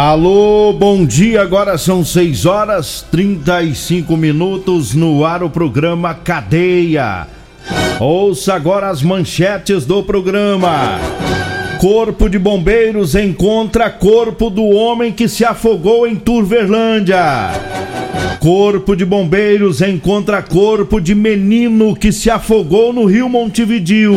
Alô, bom dia. Agora são 6 horas 35 minutos no ar o programa Cadeia. Ouça agora as manchetes do programa. Corpo de Bombeiros encontra corpo do homem que se afogou em Turverlândia. Corpo de Bombeiros encontra corpo de menino que se afogou no Rio Montevidil.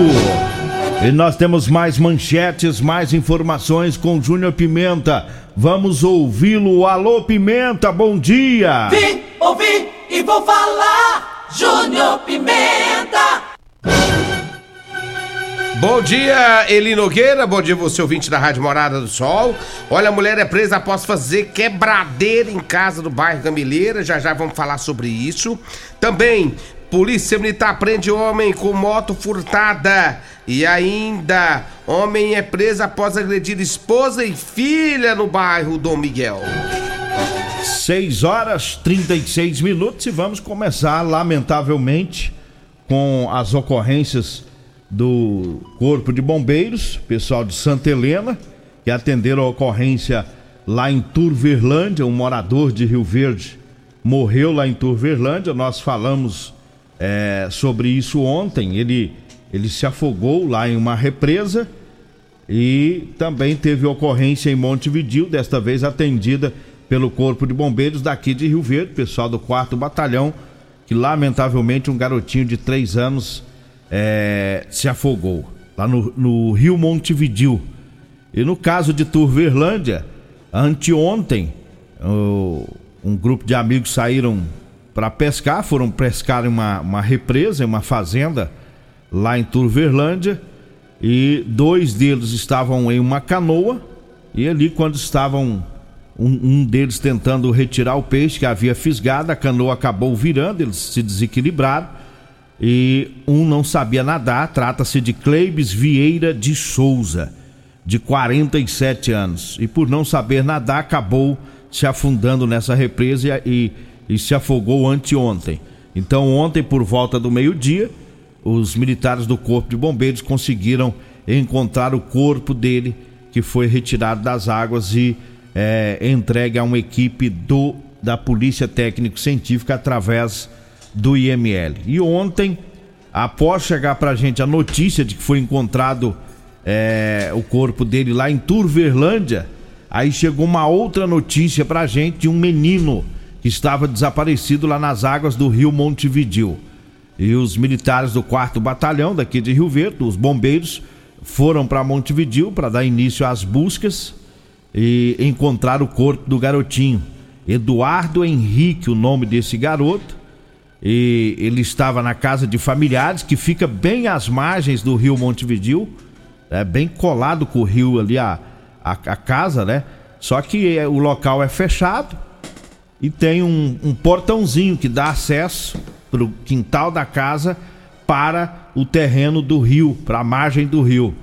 E nós temos mais manchetes, mais informações com Júnior Pimenta. Vamos ouvi-lo. Alô, Pimenta, bom dia. Vim, ouvi e vou falar. Júnior Pimenta. Bom dia, Eli Nogueira. Bom dia, você ouvinte da Rádio Morada do Sol. Olha, a mulher é presa após fazer quebradeira em casa do bairro Gamileira. Já já vamos falar sobre isso. Também, Polícia Militar prende homem com moto furtada. E ainda, homem é preso após agredir esposa e filha no bairro Dom Miguel. 6 horas 36 minutos e vamos começar, lamentavelmente, com as ocorrências do Corpo de Bombeiros, pessoal de Santa Helena, que atenderam a ocorrência lá em Turverlândia, um morador de Rio Verde morreu lá em Turverlândia. Nós falamos é, sobre isso ontem. Ele, ele se afogou lá em uma represa e também teve ocorrência em Montevidil, desta vez atendida pelo Corpo de Bombeiros daqui de Rio Verde, pessoal do 4 Batalhão, que lamentavelmente um garotinho de 3 anos é, se afogou lá no, no Rio Montevidil. E no caso de Turverlândia, anteontem, o, um grupo de amigos saíram para pescar, foram pescar em uma, uma represa, em uma fazenda lá em Turverlândia, e dois deles estavam em uma canoa, e ali quando estavam um, um, deles tentando retirar o peixe que havia fisgado, a canoa acabou virando, eles se desequilibraram e um não sabia nadar. Trata-se de Cleibes Vieira de Souza, de 47 anos, e por não saber nadar acabou se afundando nessa represa e, e se afogou anteontem. Então, ontem, por volta do meio-dia, os militares do Corpo de Bombeiros conseguiram encontrar o corpo dele, que foi retirado das águas e é, entregue a uma equipe do da Polícia Técnico-Científica através do IML. E ontem, após chegar para a gente a notícia de que foi encontrado é, o corpo dele lá em Turverlândia, aí chegou uma outra notícia para a gente de um menino que estava desaparecido lá nas águas do rio Montevidil. E os militares do 4 Batalhão daqui de Rio Verde, os bombeiros, foram para Montevidil para dar início às buscas e encontrar o corpo do garotinho. Eduardo Henrique, o nome desse garoto. E ele estava na casa de familiares que fica bem às margens do rio Montevidil, é bem colado com o rio ali a, a, a casa, né? Só que é, o local é fechado e tem um, um portãozinho que dá acesso para o quintal da casa para o terreno do rio, para a margem do rio.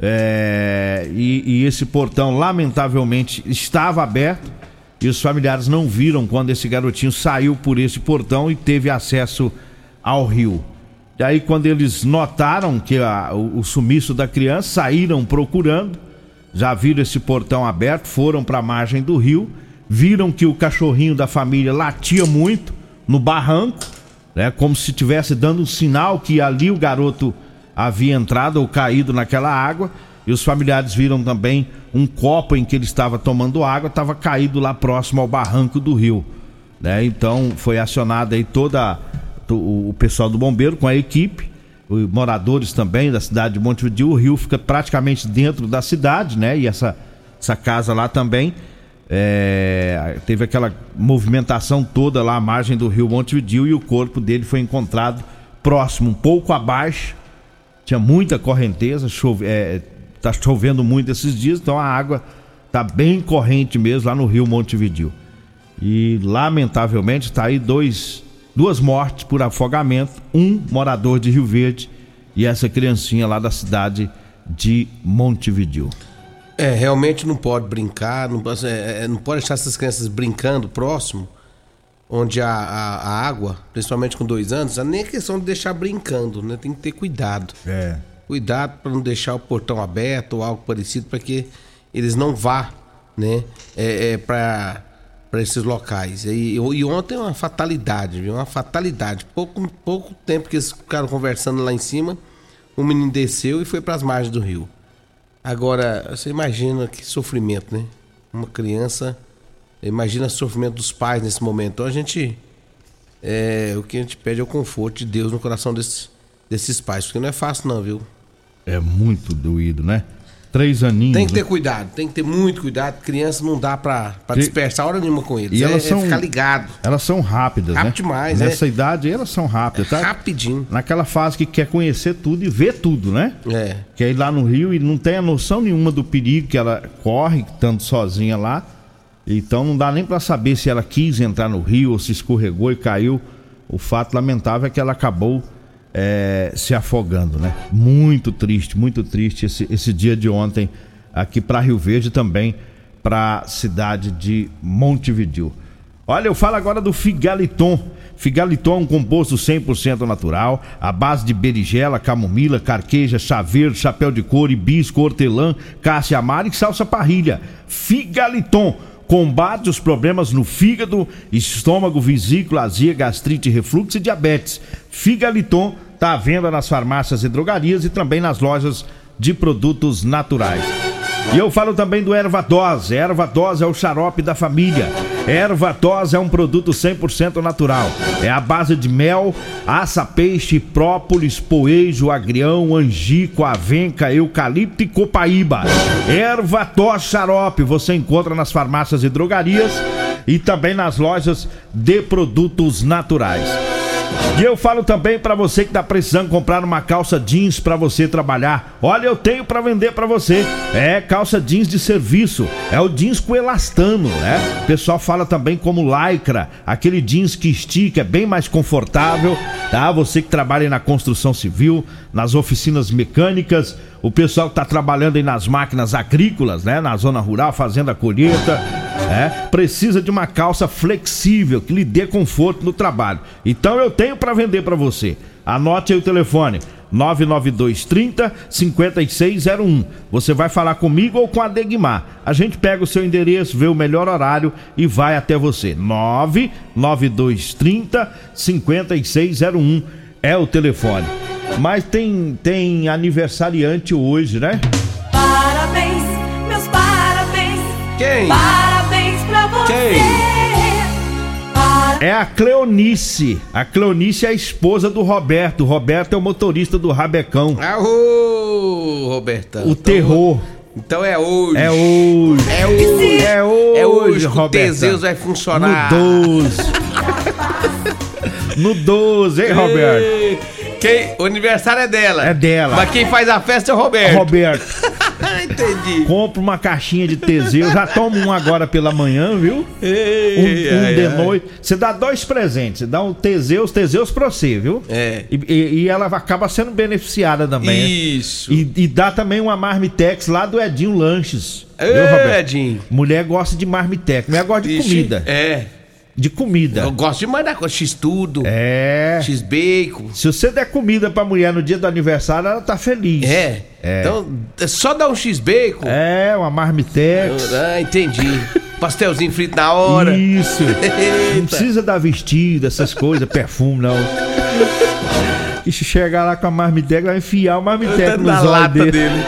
É, e, e, esse portão, lamentavelmente, estava aberto e os familiares não viram quando esse garotinho saiu por esse portão e teve acesso ao rio. E aí, quando eles notaram que a, o, o sumiço da criança, saíram procurando já viram esse portão aberto, foram para a margem do rio, viram que o cachorrinho da família latia muito no barranco, né, como se estivesse dando um sinal que ali o garoto havia entrado ou caído naquela água. E os familiares viram também um copo em que ele estava tomando água, estava caído lá próximo ao barranco do rio. Né? Então foi acionado aí toda o pessoal do bombeiro com a equipe, os moradores também da cidade de Montevideo. O rio fica praticamente dentro da cidade, né? E essa, essa casa lá também. É, teve aquela movimentação toda lá à margem do rio Montevideo e o corpo dele foi encontrado próximo, um pouco abaixo. Tinha muita correnteza, chove, é, tá chovendo muito esses dias, então a água tá bem corrente mesmo lá no rio Montevideo. E lamentavelmente está aí dois, duas mortes por afogamento, um morador de Rio Verde e essa criancinha lá da cidade de Montevideo. É, realmente não pode brincar, não, é, é, não pode deixar essas crianças brincando próximo, onde a, a, a água, principalmente com dois anos, nem é questão de deixar brincando, né? Tem que ter cuidado. É. Cuidado para não deixar o portão aberto ou algo parecido, para que eles não vá, né? É, é para para esses locais. E, e, ontem uma fatalidade, viu? Uma fatalidade. Pouco, pouco tempo que eles ficaram conversando lá em cima, o menino desceu e foi para as margens do rio. Agora, você imagina que sofrimento, né? Uma criança, imagina o sofrimento dos pais nesse momento. Então a gente, é, o que a gente pede é o conforto de Deus no coração desses, desses pais, porque não é fácil não, viu? É muito doído, né? Três aninhos. Tem que ter né? cuidado, tem que ter muito cuidado. Criança não dá pra, pra dispersar hora nenhuma com eles. E é, elas é são, é ficar ligado. Elas são rápidas, Rápido né? demais, Nessa é. idade elas são rápidas, tá? Rapidinho. Naquela fase que quer conhecer tudo e ver tudo, né? É. Quer ir lá no Rio e não tem a noção nenhuma do perigo que ela corre, estando sozinha lá. Então não dá nem para saber se ela quis entrar no rio ou se escorregou e caiu. O fato lamentável é que ela acabou é, se afogando, né? Muito triste, muito triste esse, esse dia de ontem aqui para Rio Verde também para a cidade de Montevideo. Olha, eu falo agora do Figaliton. Figaliton é um composto 100% natural, à base de berigela, camomila, carqueja, chaveiro, chapéu de couro, hibisco, hortelã, cássia amara e salsa parrilha. Figaliton combate os problemas no fígado, estômago, vesícula, azia, gastrite, refluxo e diabetes. Figaliton está à venda nas farmácias e drogarias e também nas lojas de produtos naturais. E eu falo também do Erva Dose. Erva Dose é o xarope da família. Erva Dose é um produto 100% natural. É a base de mel, aça, peixe, própolis, poejo, agrião, angico, avenca, eucalipto e copaíba. Erva Dose xarope você encontra nas farmácias e drogarias e também nas lojas de produtos naturais. E eu falo também para você que tá precisando comprar uma calça jeans para você trabalhar. Olha, eu tenho para vender para você. É calça jeans de serviço. É o jeans com elastano, né? O pessoal fala também como lycra, aquele jeans que estica, é bem mais confortável, tá? Você que trabalha na construção civil, nas oficinas mecânicas, o pessoal que tá trabalhando aí nas máquinas agrícolas, né? Na zona rural, fazendo a colheita é, precisa de uma calça flexível que lhe dê conforto no trabalho. Então eu tenho para vender para você. Anote aí o telefone. 99230 5601. Você vai falar comigo ou com a Degmar. A gente pega o seu endereço, vê o melhor horário e vai até você. 99230 5601 é o telefone. Mas tem tem aniversariante hoje, né? Parabéns, meus parabéns. Quem? Parabéns quem? É a Cleonice. A Cleonice é a esposa do Roberto. O Roberto é o motorista do Rabecão. Ah, ô, Robertão. O então, terror. Então é hoje. É hoje. É hoje. É hoje, é hoje que o Teseus vai funcionar. No 12. No 12, hein, Roberto? Quem, o aniversário é dela. É dela. Mas quem faz a festa é o Roberto. Roberto. Entendi. Compra uma caixinha de Teseu. Já toma um agora pela manhã, viu? Ei, um, um ai, de ai. noite. Você dá dois presentes. Você dá um Teseus, Teseus pra você, viu? É. E, e, e ela acaba sendo beneficiada também. Isso. E, e, dá também uma marmitex lá do Edinho Lanches. Ei, viu, Roberto? Edinho. Mulher gosta de marmitex. Mulher gosta de Ixi, comida. É. de comida. Eu gosto de mandar com X-tudo, É. X-bacon. Se você der comida pra mulher no dia do aniversário, ela tá feliz. É. É. Então, é só dar um X-bacon. É, uma marmitex. Ah, entendi. Pastelzinho frito na hora. Isso. Não precisa dar vestido, essas coisas, perfume, não. E se chegar lá com a marmitex, vai enfiar o marmitex na nos olhos dele. dele.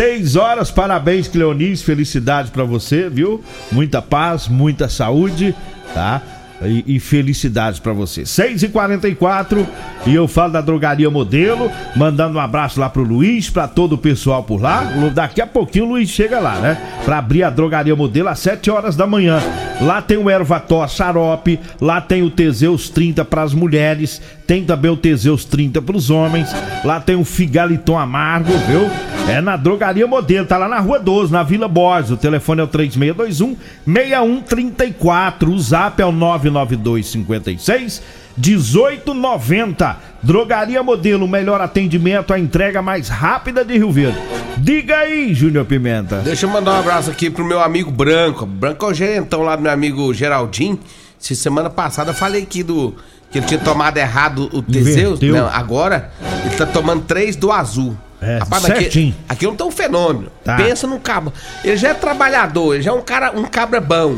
Seis horas, parabéns, Cleonice, felicidades pra você, viu? Muita paz, muita saúde, tá? E, e felicidades pra você. 6 e 44 eu falo da Drogaria Modelo, mandando um abraço lá pro Luiz, pra todo o pessoal por lá. Daqui a pouquinho o Luiz chega lá, né? Pra abrir a Drogaria Modelo às 7 horas da manhã. Lá tem o Ervató Xarope, lá tem o Teseus 30 pras mulheres, tem também o Teseus 30 pros homens, lá tem o Figaliton Amargo, viu? É na Drogaria Modelo, tá lá na Rua 12, na Vila Borges. O telefone é o 3621 6134. O zap é o 99256 1890. Drogaria Modelo, melhor atendimento, a entrega mais rápida de Rio Verde. Diga aí, Júnior Pimenta. Deixa eu mandar um abraço aqui pro meu amigo Branco. Branco é o gerentão lá do meu amigo Geraldinho. Se semana passada eu falei aqui do. Que ele tinha tomado errado o. Inverteu. Não, agora ele tá tomando três do azul. É, Rapaz, certinho. Aqui, aqui não tem um fenômeno. Tá. Pensa num cabra. Ele já é trabalhador, ele já é um cara, um cabra bom.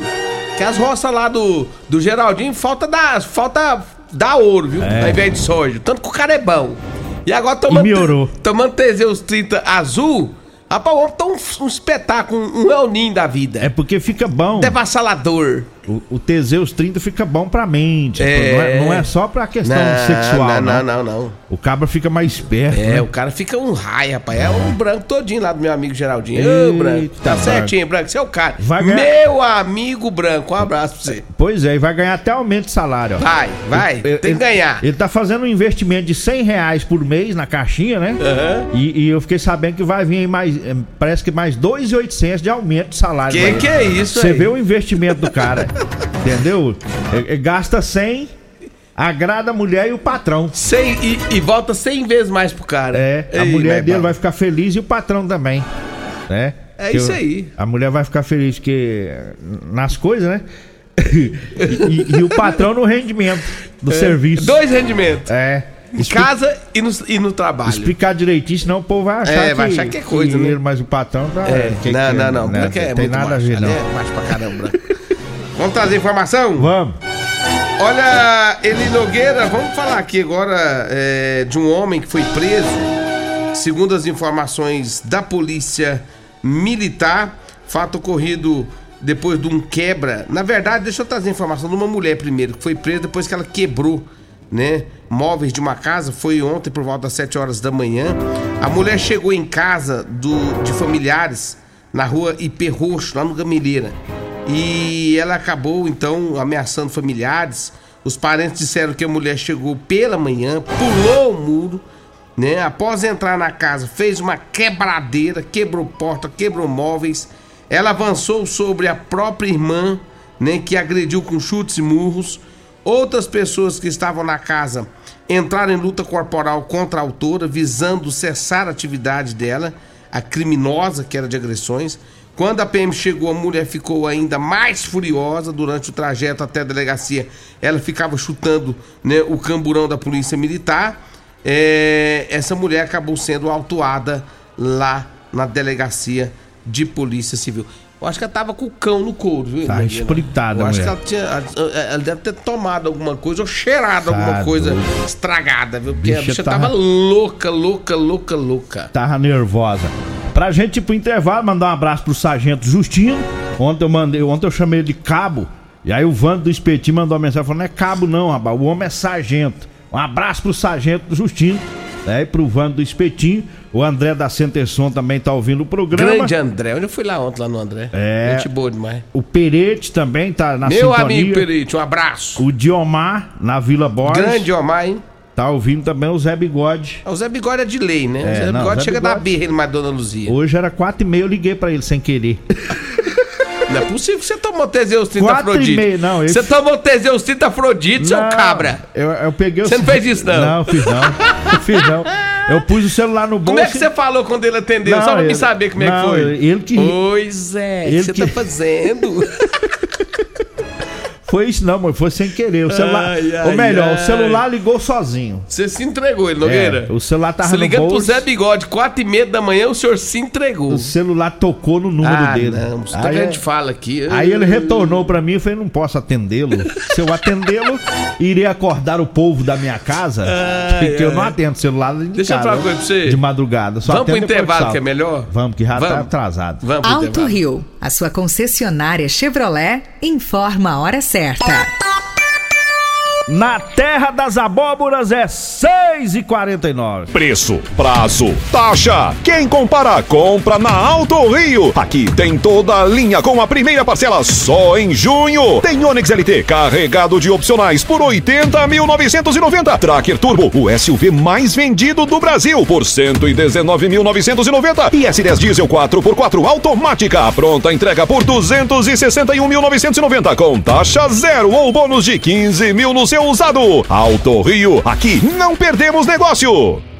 Que as roças lá do, do Geraldinho falta dar, falta dar ouro, viu? É. Ao invés de soja. Tanto que o cara é bom. E agora tomando, E melhorou. tomando Teseus 30 azul. Rapaz, o homem tá um, um espetáculo, um El Ninho da vida. É porque fica bom. Devassalador. O, o Teseus 30 fica bom pra mente. É. Não, é, não é só pra questão sexual, não, não. não, não, não. O cabra fica mais esperto. É, né? o cara fica um raio, rapaz. É um branco todinho lá do meu amigo Geraldinho. Ô, Eita, branco. Tá branco. certinho, branco. Você é o cara. Vai ganhar- Meu amigo branco, um abraço pra você. Pois é, e vai ganhar até aumento de salário. Ó. Vai, vai. Ele- Tem que ganhar. Ele tá fazendo um investimento de 100 reais por mês na caixinha, né? Aham. E, e eu fiquei sabendo que vai vir aí mais, eh, parece que mais 2,800 de aumento de salário. Que que é isso Você vê o investimento do cara, entendeu? É- é gasta 100, agrada a mulher e o patrão. Cem, e, e volta 100 vezes mais pro cara. É, a Ei, mulher dele irmão. vai ficar feliz e o patrão também, né? É Que isso o- aí. A mulher vai ficar feliz que nas coisas, né? e, e- o patrão no rendimento do serviço. Dois rendimentos. É. Em casa e no, e no trabalho. Explicar direitinho, senão o povo vai achar, É, que, vai achar que é coisa, né? ele, mas o patrão tá. É, que- não, que- não, não. né, Branco é tem nada a macho. ver, não. É macho pra caramba. Vamos trazer informação? Vamos. Olha, Eli Nogueira, vamos falar aqui agora é, de um homem que foi preso. Segundo as informações da polícia militar, fato ocorrido depois de um quebra. Na verdade, deixa eu trazer a informação de uma mulher primeiro, que foi presa depois que ela quebrou, né? Móveis de uma casa, foi ontem por volta das 7 horas da manhã. A mulher chegou em casa do, de familiares na rua IP Roxo, lá no Gameleira. E ela acabou então ameaçando familiares. Os parentes disseram que a mulher chegou pela manhã, pulou o muro, né? Após entrar na casa, fez uma quebradeira, quebrou porta, quebrou móveis. Ela avançou sobre a própria irmã, né, que agrediu com chutes e murros. Outras pessoas que estavam na casa entraram em luta corporal contra a autora, visando cessar a atividade dela, a criminosa que era de agressões. Quando a PM chegou, a mulher ficou ainda mais furiosa durante o trajeto até a delegacia. Ela ficava chutando né, o camburão da polícia militar. É, essa mulher acabou sendo autuada lá na delegacia de polícia civil. Eu acho que ela tava com o cão no couro, viu? Tá espritada, Eu acho que ela, tinha, ela deve ter tomado alguma coisa ou cheirado Tá alguma coisa doido. estragada, viu? Porque a Bicha bicha tava- tava louca, louca, louca, louca. Tava nervosa. Pra gente ir pro intervalo, mandar um abraço pro Sargento Justino. Ontem eu mandei, ontem eu chamei ele de cabo. E aí o Vando do Espetinho mandou uma mensagem falando: não é cabo, não, rapaz. O homem é sargento. Um abraço pro Sargento Justino. Né, e pro Vando do Espetinho. O André da Centerson também tá ouvindo o programa. Grande André. Onde eu fui lá ontem, lá no André? É. Gente boa demais. O Perete também tá na Meu sintonia. amigo Perite, um abraço. O Diomar, na Vila Borges. Grande Omar, hein? Tá ouvindo também o Zé Bigode. O Zé Bigode é de lei, né? É, o Zé não, Bigode Zé chega da Bigode- birra, ele mais Dona Luzia. Hoje era quatro e meia, eu liguei pra ele sem querer. Não é possível que você tomou Teseus 30 Quatro e Afrodite. meia, não, esse- Você tomou Teseus 30 Afrodite, seu Não, cabra. Eu, eu peguei o Você não fez isso, não? Não, fiz não. Eu fiz não. Eu pus o celular no bolso. Como é que você falou quando ele atendeu? Não, Só pra ele- me saber como é não, que foi. ele que- Pois é, o que ele você que- tá fazendo? Foi isso não, mas foi sem querer. O celular, Ai, ai, ou melhor, ai. o celular ligou sozinho. Você se entregou, ele, Nogueira. É, o celular tava no ligando pro bolso. Zé Bigode, quatro e meia da manhã, o senhor se entregou. O celular tocou no número ah, dele. não, isso que a Aí, gente fala aqui. aí ele retornou pra mim e falei, não posso atendê-lo. Se eu atendê-lo, irei acordar o povo da minha casa, Ai, porque eu não atendo celular de Deixa eu falar uma coisa pra você. De madrugada. Só Vamos pro intervalo, que é melhor? Vamos, que já tá Vamos. atrasado. Vamos pro Alto intervalo. Rio, a sua concessionária Chevrolet, informa a hora certa. certa. Na terra das abóboras é 6,49. Preço, prazo, taxa. Quem compara, compra na Alto Rio. Aqui tem toda a linha com a primeira parcela só em junho. Tem Onix LT carregado de opcionais por 80.990. Tracker Turbo, o SUV mais vendido do Brasil por 119.990. E S10 Diesel 4x4 automática. Pronta entrega por 261.990 com taxa zero ou bônus de 15 mil no seu usado. Alto Rio, aqui não perdemos negócio.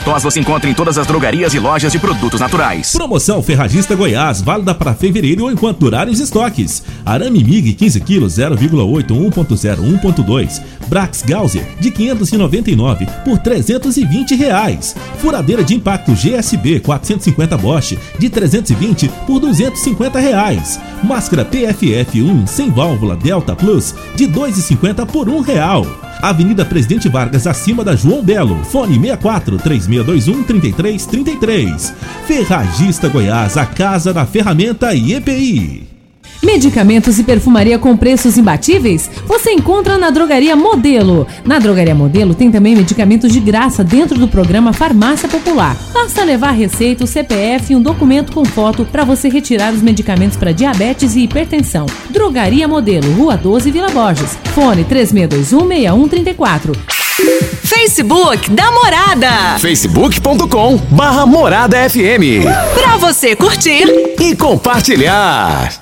tos você encontra em todas as drogarias e lojas de produtos naturais. Promoção Ferragista Goiás, válida para fevereiro ou enquanto durarem os estoques. Arame MIG 15 kg 0,8 1.0 1.2. Brax Gauser de 599 por 320 reais. Furadeira de impacto GSB 450 Bosch de 320 por 250 reais. Máscara PFF1 sem válvula Delta Plus de 2,50 por um real. Avenida Presidente Vargas, acima da João Belo. Fone 64 3621 3333. Ferragista Goiás, a casa da ferramenta e EPI. Medicamentos e perfumaria com preços imbatíveis? Você encontra na Drogaria Modelo. Na Drogaria Modelo tem também medicamentos de graça dentro do programa Farmácia Popular. Basta levar receita, o CPF e um documento com foto para você retirar os medicamentos para diabetes e hipertensão. Drogaria Modelo, Rua 12, Vila Borges. Fone 36216134. Facebook da Morada. facebook.com barra Morada FM. Pra você curtir E compartilhar.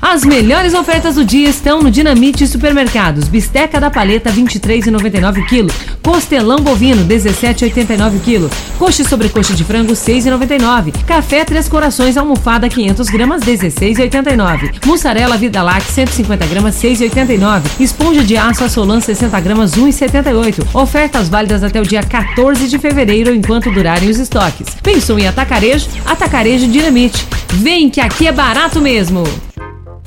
As melhores ofertas do dia estão no Dinamite Supermercados. Bisteca da paleta 23,99 kg. Costelão bovino 17,89 kg. Coxa e sobrecoxa de frango 6,99. Café Três Corações almofada 500 gramas 16,89. Mussarela Vida Lac 150 gramas 6,89. Esponja de aço Assolan 60 gramas 1,78. Ofertas válidas até o dia 14 de fevereiro enquanto durarem os estoques. Pensou em atacarejo? Atacarejo Dinamite. Vem que aqui é barato mesmo.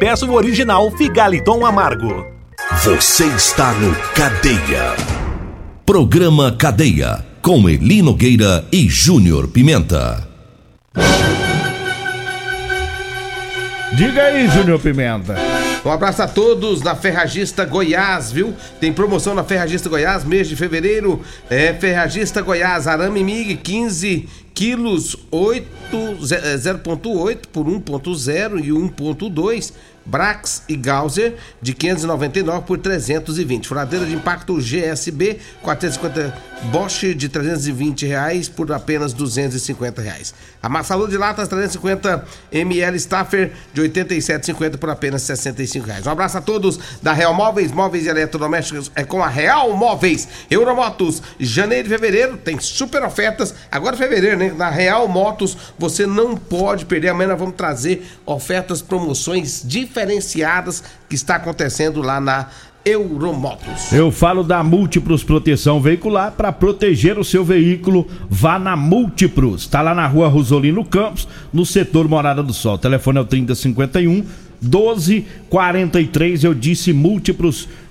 peça o original Figaliton Amargo. Você está no Cadeia. Programa Cadeia. Com Eli Nogueira e Júnior Pimenta. Diga aí, Júnior Pimenta. Um abraço a todos da Ferragista Goiás, viu? Tem promoção na Ferragista Goiás, mês de fevereiro. É Ferragista Goiás, arame MIG 15 quilos 8, 0.8 por 1.0 e 1.2 Brax e Gauser de 599 por 320. Furadeira de impacto GSB 450 Bosch de 320 reais por apenas 250 reais. Amassador de latas 350 ml Staffer de 87,50 por apenas 65 reais. Um abraço a todos da Real Móveis, móveis e eletrodomésticos é com a Real Móveis. Euromotos, janeiro e fevereiro tem super ofertas. Agora fevereiro, né? Na Real Motos você não pode perder. Amanhã nós vamos trazer ofertas, promoções diferenciadas que está acontecendo lá na Euromotos. Eu falo da Múltiplos Proteção Veicular para proteger o seu veículo. Vá na Múltiplos. Está lá na rua Rosolino Campos, no setor Morada do Sol. O telefone é o 3051 1243. Eu disse Múltiplos proteção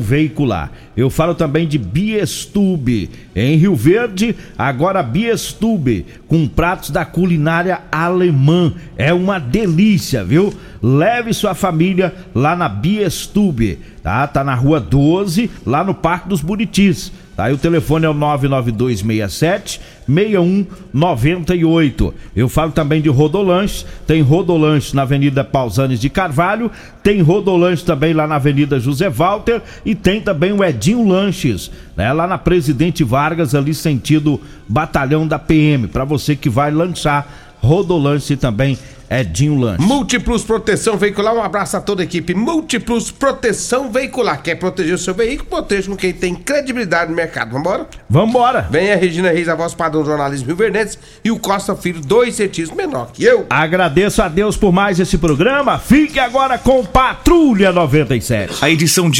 veicular. Eu falo também de Biestube. Em Rio Verde, agora Biestube, com pratos da culinária alemã. É uma delícia, viu? Leve sua família lá na Biestube, tá? Tá na rua 12, lá no Parque dos Buritis. Tá? aí o telefone é o 99267 6198. Eu falo também de Rodolanche, tem Rodolanche na Avenida Pausanes de Carvalho, tem Rodolanche também lá na Avenida José Walter e tem também o Edinho Lanches, né? Lá na Presidente Vargas, ali sentido Batalhão da PM, para você que vai lanchar Rodolanche também Edinho Lanche. Múltiplos Proteção Veicular, um abraço a toda a equipe. Múltiplos Proteção Veicular. Quer proteger o seu veículo? Proteja com quem tem credibilidade no mercado. Vambora? Vambora! Vem a Regina Reis, a voz padrão do jornalismo Rio Verdenses e o Costa Filho, dois centímetros menor que eu. Agradeço a Deus por mais esse programa. Fique agora com Patrulha 97. A edição de